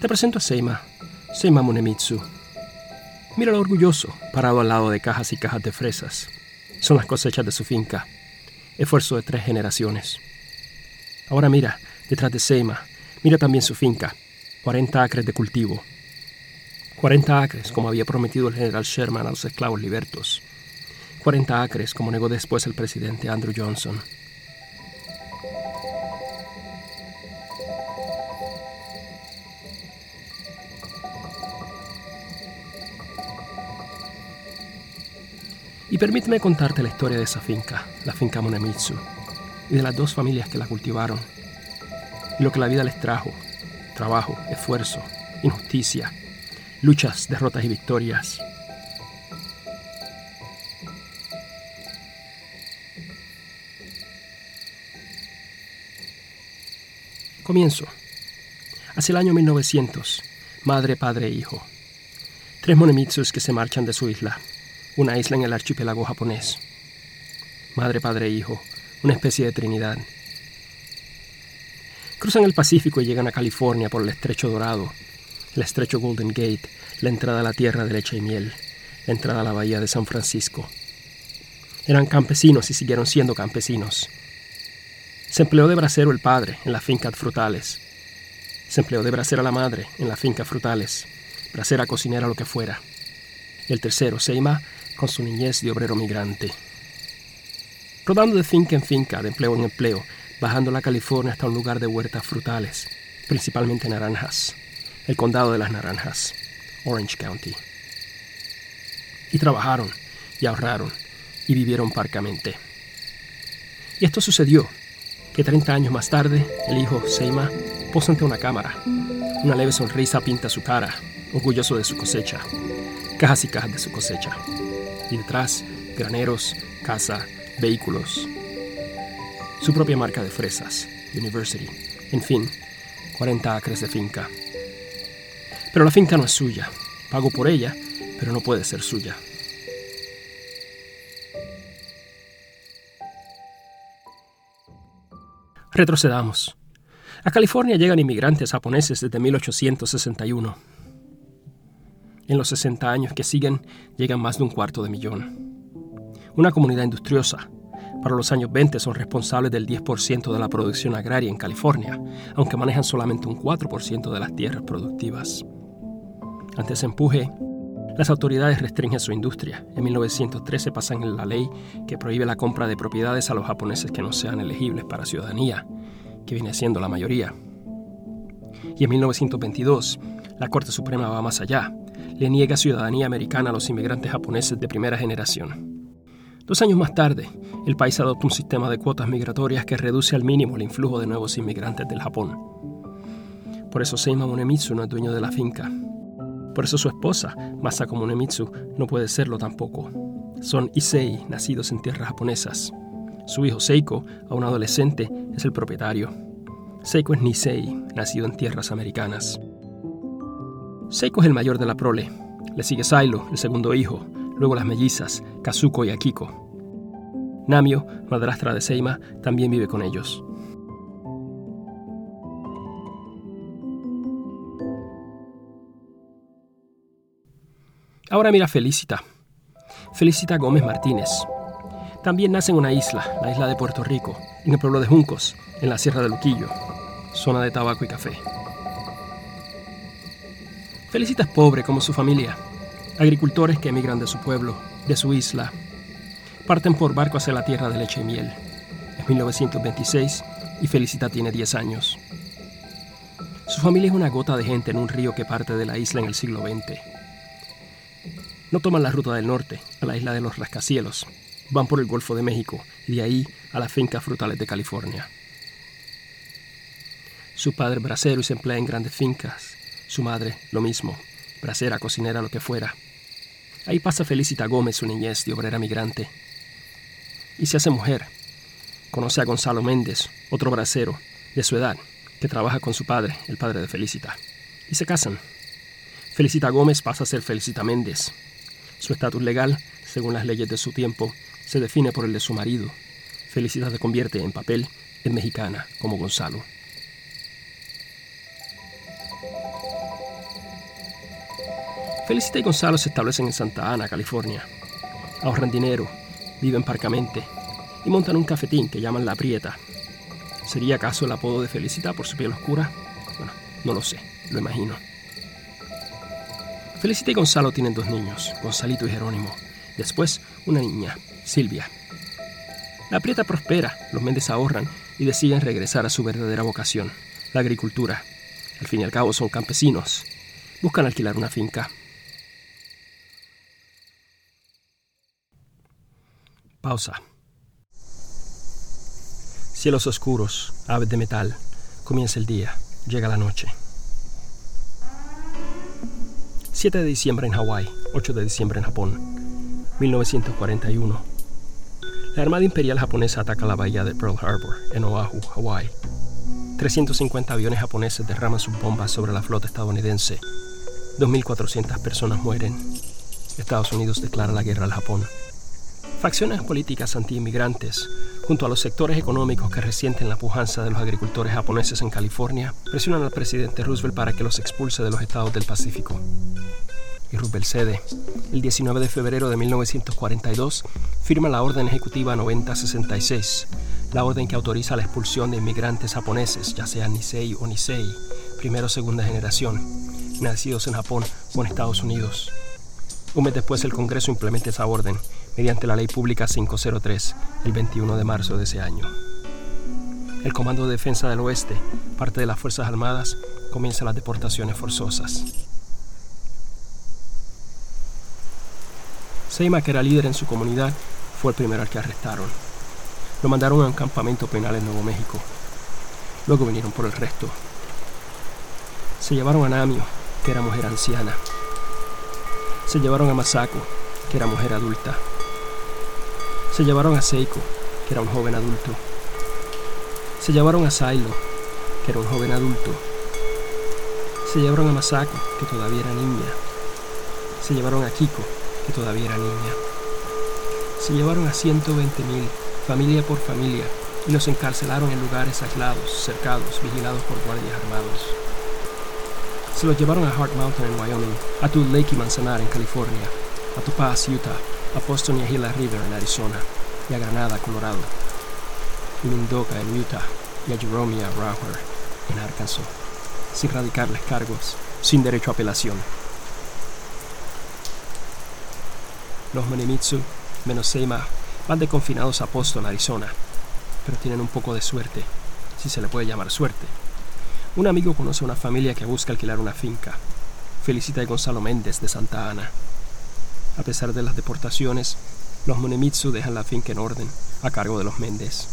Te presento a Seima, Seima Munemitsu. Míralo orgulloso, parado al lado de cajas y cajas de fresas. Son las cosechas de su finca, esfuerzo de tres generaciones. Ahora mira, detrás de Seima, mira también su finca, 40 acres de cultivo. 40 acres, como había prometido el general Sherman a los esclavos libertos. 40 acres, como negó después el presidente Andrew Johnson. Permíteme contarte la historia de esa finca, la finca Monemitsu, y de las dos familias que la cultivaron, y lo que la vida les trajo, trabajo, esfuerzo, injusticia, luchas, derrotas y victorias. Comienzo. Hacia el año 1900, madre, padre e hijo. Tres monemitsus que se marchan de su isla, una isla en el archipiélago japonés. Madre, padre e hijo, una especie de trinidad. Cruzan el Pacífico y llegan a California por el estrecho dorado, el estrecho Golden Gate, la entrada a la tierra de leche y miel, la entrada a la bahía de San Francisco. Eran campesinos y siguieron siendo campesinos. Se empleó de bracero el padre en las fincas frutales. Se empleó de bracera la madre en las fincas frutales, bracera cocinera lo que fuera. el tercero, Seima, con su niñez de obrero migrante. Rodando de finca en finca, de empleo en empleo, bajando la California hasta un lugar de huertas frutales, principalmente naranjas, el condado de las naranjas, Orange County. Y trabajaron, y ahorraron, y vivieron parcamente. Y esto sucedió, que 30 años más tarde, el hijo Seima posa ante una cámara. Una leve sonrisa pinta su cara, orgulloso de su cosecha, cajas y cajas de su cosecha y detrás graneros, casa, vehículos. Su propia marca de fresas, University. En fin, 40 acres de finca. Pero la finca no es suya. Pago por ella, pero no puede ser suya. Retrocedamos. A California llegan inmigrantes japoneses desde 1861 en los 60 años que siguen llegan más de un cuarto de millón. Una comunidad industriosa. Para los años 20 son responsables del 10% de la producción agraria en California, aunque manejan solamente un 4% de las tierras productivas. Ante ese empuje, las autoridades restringen su industria. En 1913 pasan la ley que prohíbe la compra de propiedades a los japoneses que no sean elegibles para ciudadanía, que viene siendo la mayoría. Y en 1922, la Corte Suprema va más allá le niega ciudadanía americana a los inmigrantes japoneses de primera generación. Dos años más tarde, el país adopta un sistema de cuotas migratorias que reduce al mínimo el influjo de nuevos inmigrantes del Japón. Por eso Seima Munemitsu no es dueño de la finca. Por eso su esposa, Masako Munemitsu, no puede serlo tampoco. Son Issei, nacidos en tierras japonesas. Su hijo Seiko, aún adolescente, es el propietario. Seiko es Nisei, nacido en tierras americanas. Seiko es el mayor de la prole. Le sigue Sailo, el segundo hijo, luego las mellizas, Kazuko y Akiko. Namio, madrastra de Seima, también vive con ellos. Ahora mira Felicita. Felicita Gómez Martínez. También nace en una isla, la isla de Puerto Rico, en el pueblo de Juncos, en la Sierra de Luquillo, zona de tabaco y café. Felicita es pobre como su familia, agricultores que emigran de su pueblo, de su isla. Parten por barco hacia la tierra de leche y miel. Es 1926 y Felicita tiene 10 años. Su familia es una gota de gente en un río que parte de la isla en el siglo XX. No toman la ruta del norte, a la isla de los rascacielos. Van por el Golfo de México y de ahí a las fincas frutales de California. Su padre es bracero y se emplea en grandes fincas su madre, lo mismo, bracera, cocinera, lo que fuera. Ahí pasa Felicita Gómez su niñez de obrera migrante. Y se hace mujer. Conoce a Gonzalo Méndez, otro bracero, de su edad, que trabaja con su padre, el padre de Felicita. Y se casan. Felicita Gómez pasa a ser Felicita Méndez. Su estatus legal, según las leyes de su tiempo, se define por el de su marido. Felicita se convierte en papel en mexicana, como Gonzalo. Felicita y Gonzalo se establecen en Santa Ana, California. Ahorran dinero, viven parcamente y montan un cafetín que llaman La Prieta. ¿Sería acaso el apodo de Felicita por su piel oscura? Bueno, no lo sé, lo imagino. Felicita y Gonzalo tienen dos niños, Gonzalito y Jerónimo. Después, una niña, Silvia. La Prieta prospera, los Méndez ahorran y deciden regresar a su verdadera vocación, la agricultura. Al fin y al cabo son campesinos. Buscan alquilar una finca. Pausa. Cielos oscuros, aves de metal. Comienza el día, llega la noche. 7 de diciembre en Hawái, 8 de diciembre en Japón, 1941. La Armada Imperial japonesa ataca la bahía de Pearl Harbor, en Oahu, Hawái. 350 aviones japoneses derraman sus bombas sobre la flota estadounidense. 2.400 personas mueren. Estados Unidos declara la guerra al Japón. Facciones políticas anti-inmigrantes, junto a los sectores económicos que resienten la pujanza de los agricultores japoneses en California, presionan al presidente Roosevelt para que los expulse de los estados del Pacífico. Y Roosevelt cede. El 19 de febrero de 1942 firma la Orden Ejecutiva 9066, la orden que autoriza la expulsión de inmigrantes japoneses, ya sean Nisei o Nisei, primera o segunda generación, nacidos en Japón o en Estados Unidos. Un mes después el Congreso implementa esa orden mediante la Ley Pública 503, el 21 de marzo de ese año. El Comando de Defensa del Oeste, parte de las Fuerzas Armadas, comienza las deportaciones forzosas. Seima, que era líder en su comunidad, fue el primero al que arrestaron. Lo mandaron a un campamento penal en Nuevo México. Luego vinieron por el resto. Se llevaron a Namio, que era mujer anciana. Se llevaron a Masako, que era mujer adulta. Se llevaron a Seiko, que era un joven adulto. Se llevaron a Sailo, que era un joven adulto. Se llevaron a Masako, que todavía era niña. Se llevaron a Kiko, que todavía era niña. Se llevaron a 120.000, familia por familia, y los encarcelaron en lugares aislados, cercados, vigilados por guardias armados. Se los llevaron a Hart Mountain en Wyoming, a Tule Lake y Manzanar en California, a Topaz, Utah, a Boston y a Gila River en Arizona, y a Granada, Colorado, y Mendoza en Utah, y a Jerome y a en Arkansas, sin radicarles cargos, sin derecho a apelación. Los Monemitsu, menos Seima, van de confinados a Boston, Arizona, pero tienen un poco de suerte, si se le puede llamar suerte. Un amigo conoce a una familia que busca alquilar una finca. Felicita a Gonzalo Méndez de Santa Ana. A pesar de las deportaciones, los Monemitsu dejan la finca en orden, a cargo de los Méndez.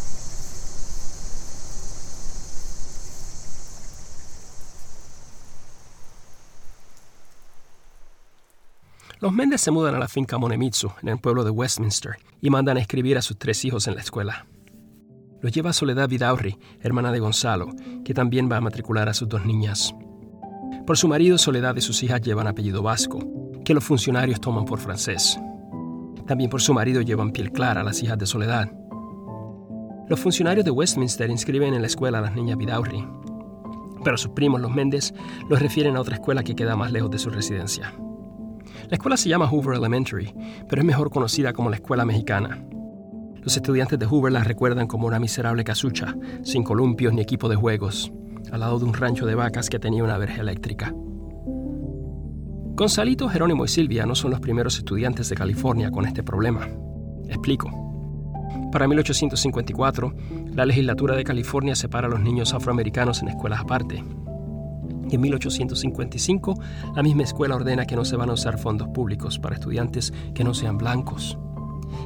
Los Méndez se mudan a la finca Monemitsu, en el pueblo de Westminster, y mandan a escribir a sus tres hijos en la escuela. Los lleva Soledad Vidaurri, hermana de Gonzalo, que también va a matricular a sus dos niñas. Por su marido, Soledad y sus hijas llevan apellido vasco, que los funcionarios toman por francés. También por su marido llevan piel clara las hijas de Soledad. Los funcionarios de Westminster inscriben en la escuela a las niñas Vidaurri, pero sus primos, los Méndez, los refieren a otra escuela que queda más lejos de su residencia. La escuela se llama Hoover Elementary, pero es mejor conocida como la Escuela Mexicana. Los estudiantes de Hoover la recuerdan como una miserable casucha, sin columpios ni equipo de juegos, al lado de un rancho de vacas que tenía una verja eléctrica. Gonzalito, Jerónimo y Silvia no son los primeros estudiantes de California con este problema. Explico. Para 1854, la legislatura de California separa a los niños afroamericanos en escuelas aparte. Y en 1855, la misma escuela ordena que no se van a usar fondos públicos para estudiantes que no sean blancos.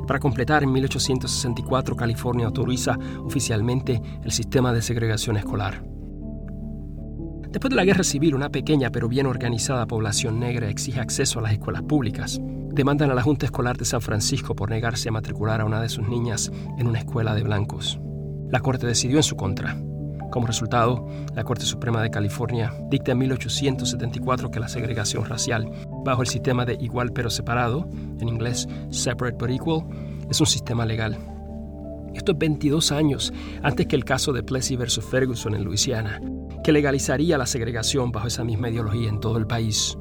Para completar, en 1864 California autoriza oficialmente el sistema de segregación escolar. Después de la guerra civil, una pequeña pero bien organizada población negra exige acceso a las escuelas públicas. Demandan a la Junta Escolar de San Francisco por negarse a matricular a una de sus niñas en una escuela de blancos. La Corte decidió en su contra. Como resultado, la Corte Suprema de California dicta en 1874 que la segregación racial, bajo el sistema de igual pero separado, en inglés separate but equal, es un sistema legal. Esto es 22 años antes que el caso de Plessy versus Ferguson en Luisiana, que legalizaría la segregación bajo esa misma ideología en todo el país.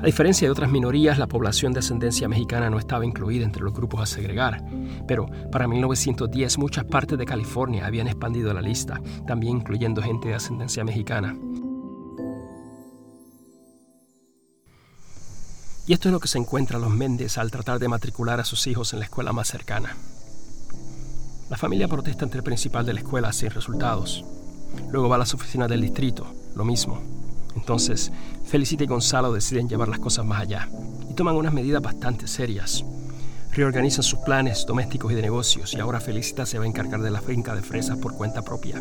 A diferencia de otras minorías, la población de ascendencia mexicana no estaba incluida entre los grupos a segregar, pero para 1910 muchas partes de California habían expandido la lista, también incluyendo gente de ascendencia mexicana. Y esto es lo que se encuentra los Méndez al tratar de matricular a sus hijos en la escuela más cercana. La familia protesta ante el principal de la escuela sin resultados. Luego va a las oficinas del distrito, lo mismo. Entonces, Felicita y Gonzalo deciden llevar las cosas más allá y toman unas medidas bastante serias. Reorganizan sus planes domésticos y de negocios y ahora Felicita se va a encargar de la finca de fresas por cuenta propia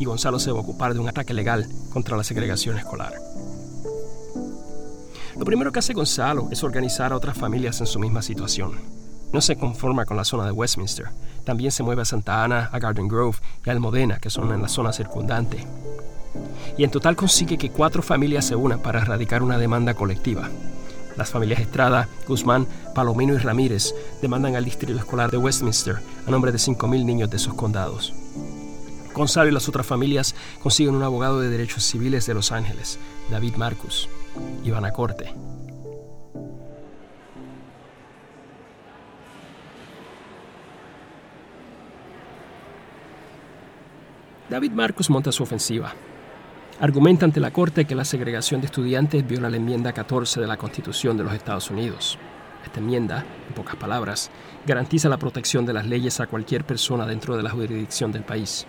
y Gonzalo se va a ocupar de un ataque legal contra la segregación escolar. Lo primero que hace Gonzalo es organizar a otras familias en su misma situación. No se conforma con la zona de Westminster, también se mueve a Santa Ana, a Garden Grove y a Almodena, que son en la zona circundante y en total consigue que cuatro familias se unan para erradicar una demanda colectiva. Las familias Estrada, Guzmán, Palomino y Ramírez demandan al Distrito Escolar de Westminster a nombre de 5.000 niños de esos condados. Gonzalo y las otras familias consiguen un abogado de derechos civiles de Los Ángeles, David Marcus, y van a corte. David Marcus monta su ofensiva argumenta ante la Corte que la segregación de estudiantes viola la enmienda 14 de la Constitución de los Estados Unidos. Esta enmienda, en pocas palabras, garantiza la protección de las leyes a cualquier persona dentro de la jurisdicción del país.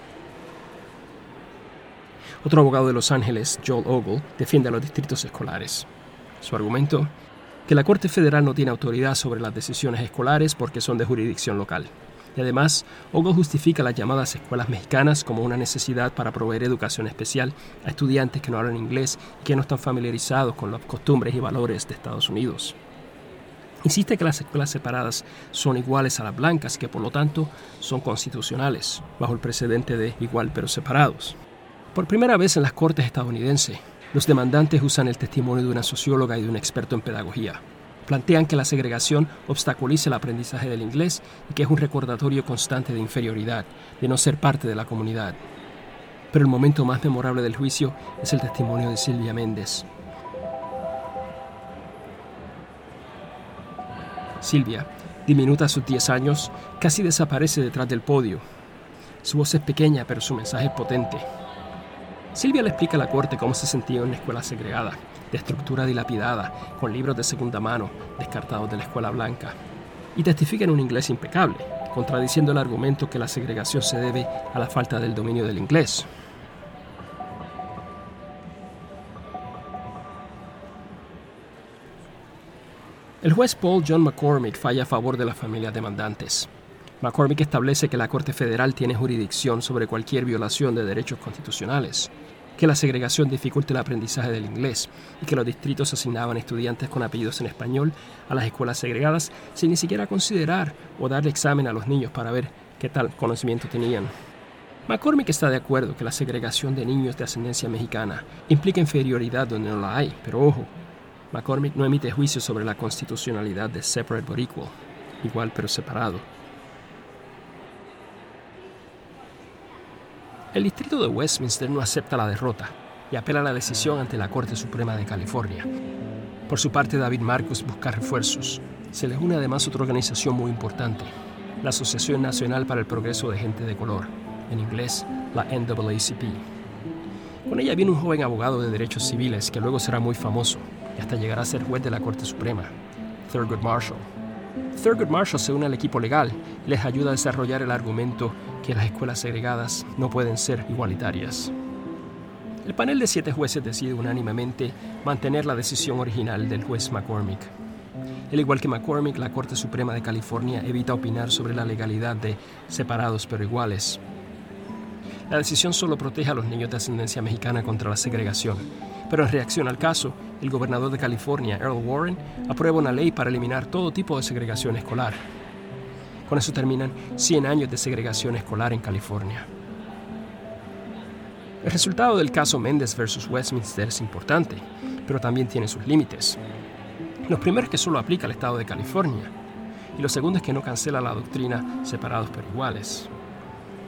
Otro abogado de Los Ángeles, Joel Ogle, defiende a los distritos escolares. Su argumento, que la Corte Federal no tiene autoridad sobre las decisiones escolares porque son de jurisdicción local. Además, Ogo justifica las llamadas escuelas mexicanas como una necesidad para proveer educación especial a estudiantes que no hablan inglés y que no están familiarizados con las costumbres y valores de Estados Unidos. Insiste que las escuelas separadas son iguales a las blancas que por lo tanto son constitucionales, bajo el precedente de igual pero separados. Por primera vez en las cortes estadounidenses, los demandantes usan el testimonio de una socióloga y de un experto en pedagogía. Plantean que la segregación obstaculiza el aprendizaje del inglés y que es un recordatorio constante de inferioridad, de no ser parte de la comunidad. Pero el momento más memorable del juicio es el testimonio de Silvia Méndez. Silvia, diminuta a sus 10 años, casi desaparece detrás del podio. Su voz es pequeña, pero su mensaje es potente. Silvia le explica a la corte cómo se sentía en una escuela segregada, de estructura dilapidada, con libros de segunda mano descartados de la escuela blanca. Y testifica en un inglés impecable, contradiciendo el argumento que la segregación se debe a la falta del dominio del inglés. El juez Paul John McCormick falla a favor de las familias demandantes. McCormick establece que la Corte Federal tiene jurisdicción sobre cualquier violación de derechos constitucionales que la segregación dificulte el aprendizaje del inglés y que los distritos asignaban estudiantes con apellidos en español a las escuelas segregadas sin ni siquiera considerar o darle examen a los niños para ver qué tal conocimiento tenían. McCormick está de acuerdo que la segregación de niños de ascendencia mexicana implica inferioridad donde no la hay, pero ojo, McCormick no emite juicio sobre la constitucionalidad de separate but equal, igual pero separado. El distrito de Westminster no acepta la derrota y apela a la decisión ante la Corte Suprema de California. Por su parte, David Marcus busca refuerzos. Se le une además otra organización muy importante, la Asociación Nacional para el Progreso de Gente de Color, en inglés la NAACP. Con ella viene un joven abogado de derechos civiles que luego será muy famoso y hasta llegará a ser juez de la Corte Suprema, Thurgood Marshall. Thurgood Marshall se une al equipo legal y les ayuda a desarrollar el argumento que las escuelas segregadas no pueden ser igualitarias. El panel de siete jueces decide unánimemente mantener la decisión original del juez McCormick. Al igual que McCormick, la Corte Suprema de California evita opinar sobre la legalidad de separados pero iguales. La decisión solo protege a los niños de ascendencia mexicana contra la segregación, pero en reacción al caso, el gobernador de California, Earl Warren, aprueba una ley para eliminar todo tipo de segregación escolar. Con eso terminan 100 años de segregación escolar en California. El resultado del caso Méndez versus Westminster es importante, pero también tiene sus límites. Los primeros que solo aplica al estado de California, y lo segundo es que no cancela la doctrina separados pero iguales.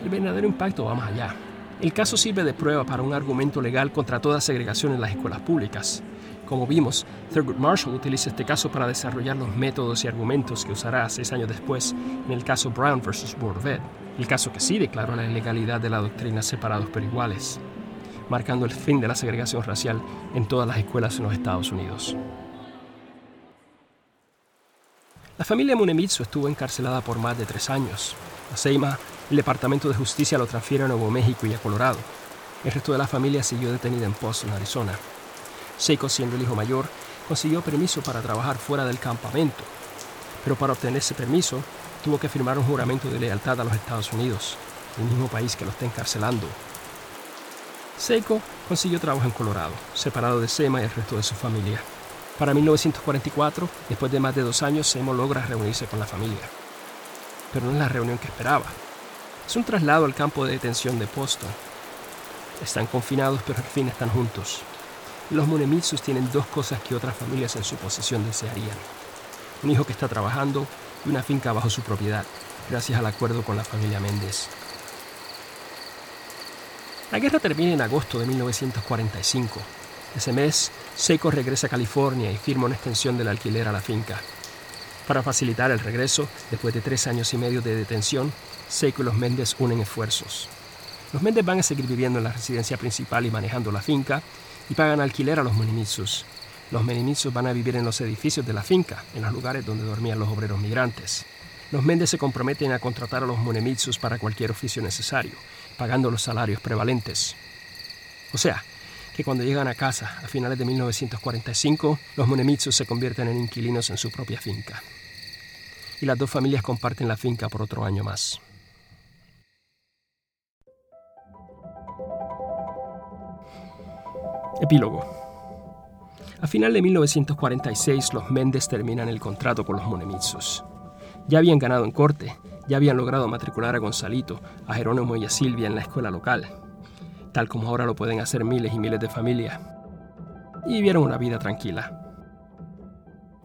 El verdadero impacto va más allá. El caso sirve de prueba para un argumento legal contra toda segregación en las escuelas públicas, Como vimos, Thurgood Marshall utiliza este caso para desarrollar los métodos y argumentos que usará seis años después en el caso Brown of Ed, el caso que sí declaró la ilegalidad de la doctrina separados pero iguales, marcando el fin de la segregación racial en todas las escuelas en los Estados Unidos. La familia Munemitsu estuvo encarcelada por más de tres años. A Seima, el Departamento de Justicia lo transfiere a Nuevo México y a Colorado. El resto de la familia siguió detenida en Boston, Arizona. Seiko, siendo el hijo mayor, consiguió permiso para trabajar fuera del campamento, pero para obtener ese permiso tuvo que firmar un juramento de lealtad a los Estados Unidos, el mismo país que lo está encarcelando. Seiko consiguió trabajo en Colorado, separado de Sema y el resto de su familia. Para 1944, después de más de dos años, Semo logra reunirse con la familia. Pero no es la reunión que esperaba. Es un traslado al campo de detención de Boston. Están confinados, pero al fin están juntos. Los Munemitsus tienen dos cosas que otras familias en su posesión desearían. Un hijo que está trabajando y una finca bajo su propiedad, gracias al acuerdo con la familia Méndez. La guerra termina en agosto de 1945. Ese mes, Seiko regresa a California y firma una extensión del alquiler a la finca. Para facilitar el regreso, después de tres años y medio de detención, Seiko y los Méndez unen esfuerzos. Los Méndez van a seguir viviendo en la residencia principal y manejando la finca, y pagan alquiler a los Menimitsus. Los Menimitsus van a vivir en los edificios de la finca, en los lugares donde dormían los obreros migrantes. Los Méndez se comprometen a contratar a los Munemitsus para cualquier oficio necesario, pagando los salarios prevalentes. O sea, que cuando llegan a casa a finales de 1945, los Munemitsus se convierten en inquilinos en su propia finca. Y las dos familias comparten la finca por otro año más. Epílogo. A final de 1946, los Méndez terminan el contrato con los Monemitsus. Ya habían ganado en corte, ya habían logrado matricular a Gonzalito, a Jerónimo y a Silvia en la escuela local, tal como ahora lo pueden hacer miles y miles de familias. Y vivieron una vida tranquila.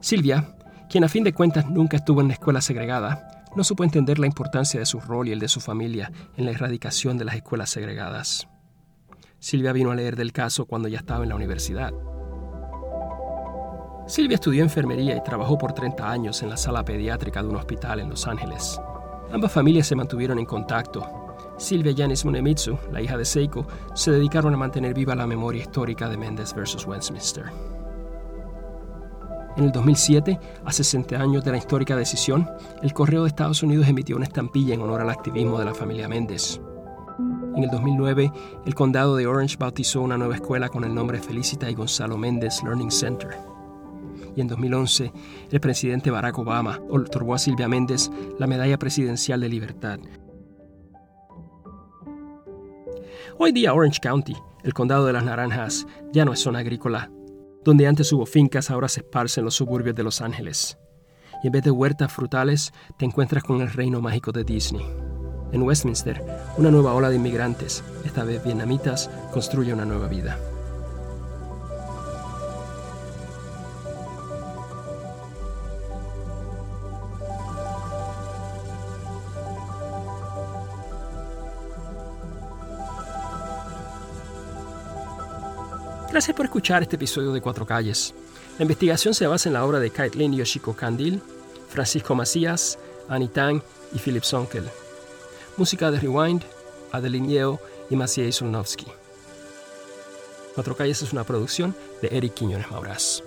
Silvia, quien a fin de cuentas nunca estuvo en la escuela segregada, no supo entender la importancia de su rol y el de su familia en la erradicación de las escuelas segregadas. Silvia vino a leer del caso cuando ya estaba en la universidad. Silvia estudió enfermería y trabajó por 30 años en la sala pediátrica de un hospital en Los Ángeles. Ambas familias se mantuvieron en contacto. Silvia y Janice Munemitsu, la hija de Seiko, se dedicaron a mantener viva la memoria histórica de Mendes versus Westminster. En el 2007, a 60 años de la histórica decisión, el Correo de Estados Unidos emitió una estampilla en honor al activismo de la familia Méndez. En el 2009, el condado de Orange bautizó una nueva escuela con el nombre Felicita y Gonzalo Méndez Learning Center. Y en 2011, el presidente Barack Obama otorgó a Silvia Méndez la Medalla Presidencial de Libertad. Hoy día Orange County, el condado de las naranjas, ya no es zona agrícola. Donde antes hubo fincas, ahora se esparcen los suburbios de Los Ángeles. Y en vez de huertas frutales, te encuentras con el reino mágico de Disney. En Westminster, una nueva ola de inmigrantes, esta vez vietnamitas, construye una nueva vida. Gracias por escuchar este episodio de Cuatro Calles. La investigación se basa en la obra de Kaitlyn Yoshiko Kandil, Francisco Macías, Annie Tang y Philip Sonkel. Música de Rewind, Adeline Yeo y Maciej Solnowski. Cuatro Calles es una producción de Eric Quiñones Maurás.